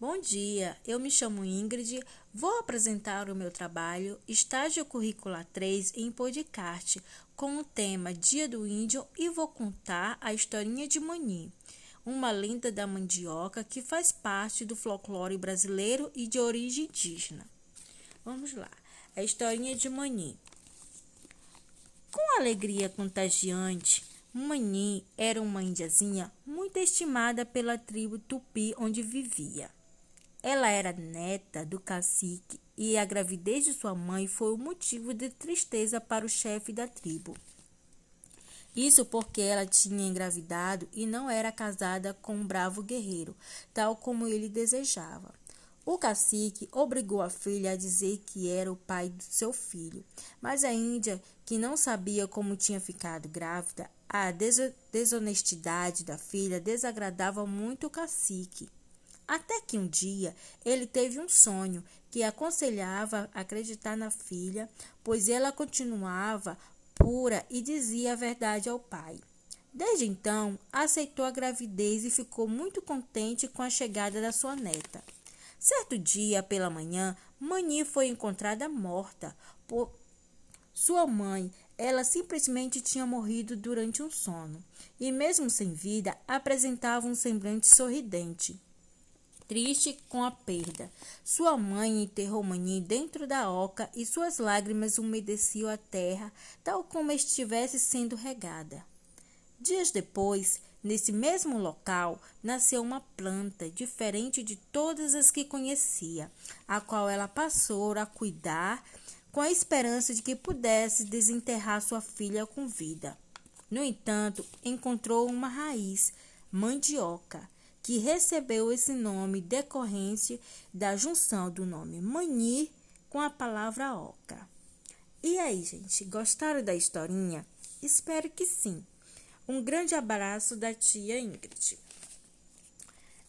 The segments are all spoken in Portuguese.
Bom dia, eu me chamo Ingrid, vou apresentar o meu trabalho Estágio Curricular 3 em podcast com o tema Dia do Índio e vou contar a historinha de Mani, uma lenda da mandioca que faz parte do folclore brasileiro e de origem indígena. Vamos lá, a historinha de Mani. Com alegria contagiante, Mani era uma indiazinha muito estimada pela tribo tupi onde vivia. Ela era neta do cacique e a gravidez de sua mãe foi o motivo de tristeza para o chefe da tribo. Isso porque ela tinha engravidado e não era casada com um bravo guerreiro, tal como ele desejava. O cacique obrigou a filha a dizer que era o pai do seu filho, mas a índia, que não sabia como tinha ficado grávida, a desonestidade da filha desagradava muito o cacique. Até que um dia ele teve um sonho que aconselhava acreditar na filha, pois ela continuava pura e dizia a verdade ao pai. Desde então, aceitou a gravidez e ficou muito contente com a chegada da sua neta. Certo dia, pela manhã, Mani foi encontrada morta por sua mãe. Ela simplesmente tinha morrido durante um sono e, mesmo sem vida, apresentava um semblante sorridente triste com a perda. Sua mãe enterrou Mani dentro da oca e suas lágrimas umedeciam a terra, tal como estivesse sendo regada. Dias depois, nesse mesmo local, nasceu uma planta diferente de todas as que conhecia, a qual ela passou a cuidar com a esperança de que pudesse desenterrar sua filha com vida. No entanto, encontrou uma raiz, mandioca, que recebeu esse nome decorrência da junção do nome Mani com a palavra oca. E aí, gente, gostaram da historinha? Espero que sim. Um grande abraço da tia Ingrid.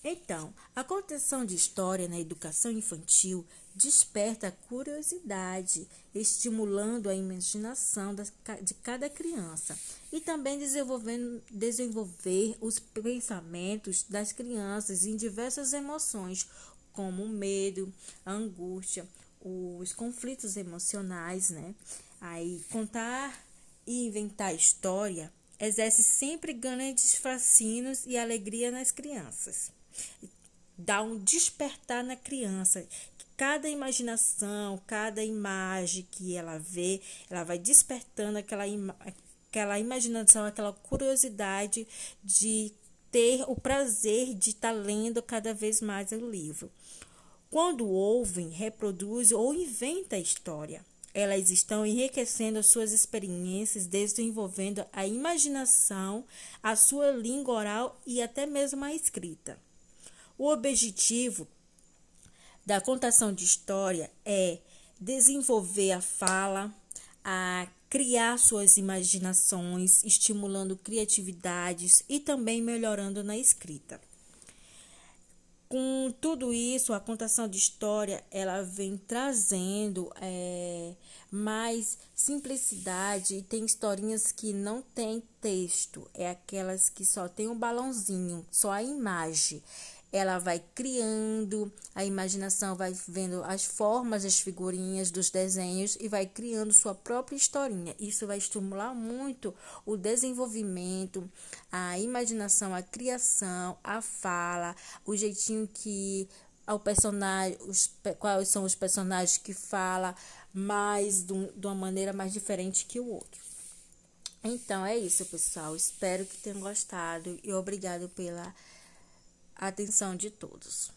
Então, a contação de história na educação infantil desperta a curiosidade, estimulando a imaginação de cada criança e também desenvolvendo, desenvolver os pensamentos das crianças em diversas emoções, como o medo, a angústia, os conflitos emocionais, né? Aí, contar e inventar história exerce sempre grandes fascínios e alegria nas crianças. Dá um despertar na criança, cada imaginação, cada imagem que ela vê, ela vai despertando aquela, aquela imaginação, aquela curiosidade de ter o prazer de estar tá lendo cada vez mais o livro. Quando ouvem, reproduzem ou inventam a história, elas estão enriquecendo as suas experiências, desenvolvendo a imaginação, a sua língua oral e até mesmo a escrita. O objetivo da contação de história é desenvolver a fala, a criar suas imaginações, estimulando criatividades e também melhorando na escrita. Com tudo isso, a contação de história ela vem trazendo é, mais simplicidade e tem historinhas que não tem texto, é aquelas que só tem um balãozinho, só a imagem ela vai criando, a imaginação vai vendo as formas das figurinhas, dos desenhos e vai criando sua própria historinha. Isso vai estimular muito o desenvolvimento, a imaginação, a criação, a fala, o jeitinho que o personagem, os, quais são os personagens que fala mais de uma maneira mais diferente que o outro. Então é isso, pessoal. Espero que tenham gostado e obrigado pela atenção de todos.